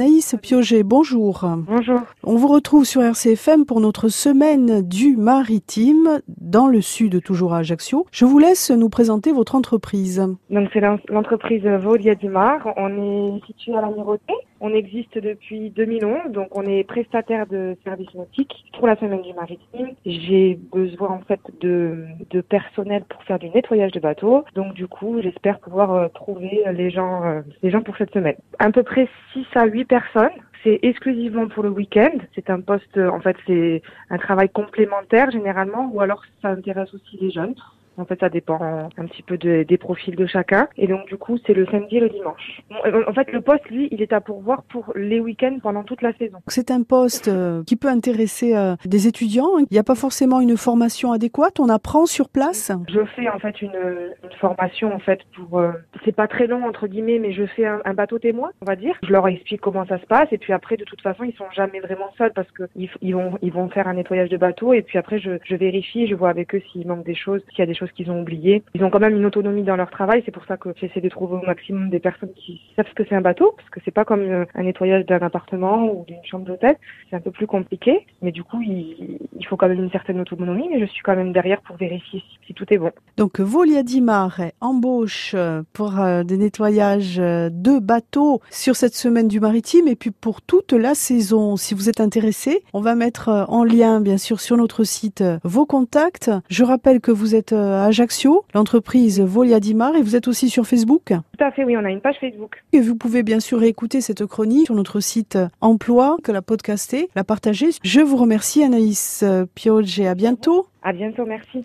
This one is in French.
Anaïs Pioget, bonjour. Bonjour. On vous retrouve sur RCFM pour notre semaine du maritime dans le sud, toujours à Ajaccio. Je vous laisse nous présenter votre entreprise. Donc c'est l'entreprise Volia Dimar. On est situé à la Mirotée. On existe depuis 2011, donc on est prestataire de services nautiques pour la semaine du maritime. J'ai besoin en fait de, de personnel pour faire du nettoyage de bateaux. Donc du coup, j'espère pouvoir euh, trouver les gens, euh, les gens pour cette semaine. À peu près 6 à 8 personnes. C'est exclusivement pour le week-end. C'est un poste, en fait, c'est un travail complémentaire généralement, ou alors ça intéresse aussi les jeunes. En fait, ça dépend un petit peu de, des profils de chacun. Et donc, du coup, c'est le samedi et le dimanche. En fait, le poste, lui, il est à pourvoir pour les week-ends pendant toute la saison. C'est un poste euh, qui peut intéresser euh, des étudiants. Il n'y a pas forcément une formation adéquate. On apprend sur place. Je fais en fait une, une formation en fait pour. Euh, c'est pas très long entre guillemets, mais je fais un, un, bateau témoin, on va dire. Je leur explique comment ça se passe et puis après, de toute façon, ils sont jamais vraiment seuls parce que ils, ils vont ils vont faire un nettoyage de bateau et puis après, je, je vérifie, je vois avec eux s'il manque des choses, s'il y a des choses qu'ils ont oubliées. Ils ont quand même une autonomie dans leur travail, c'est pour ça que j'essaie de trouver au maximum des personnes qui savent ce que c'est un bateau, parce que c'est pas comme euh, un nettoyage d'un appartement ou d'une chambre d'hôtel, c'est un peu plus compliqué, mais du coup il, faut quand même une certaine autonomie, mais je suis quand même derrière pour vérifier si, si tout est bon. Donc Volia Dimar embauche pour euh, des nettoyages de bateaux sur cette semaine du maritime et puis pour toute la saison. Si vous êtes intéressé, on va mettre en lien bien sûr sur notre site vos contacts. Je rappelle que vous êtes à Ajaccio, l'entreprise Volia Dimar, et vous êtes aussi sur Facebook Tout à fait, oui, on a une page Facebook. Et vous pouvez bien sûr écouter cette chronique sur notre site Emploi, que la podcaster, la partager. Je vous remercie Anaïs Pioge et à bientôt. À bientôt, merci.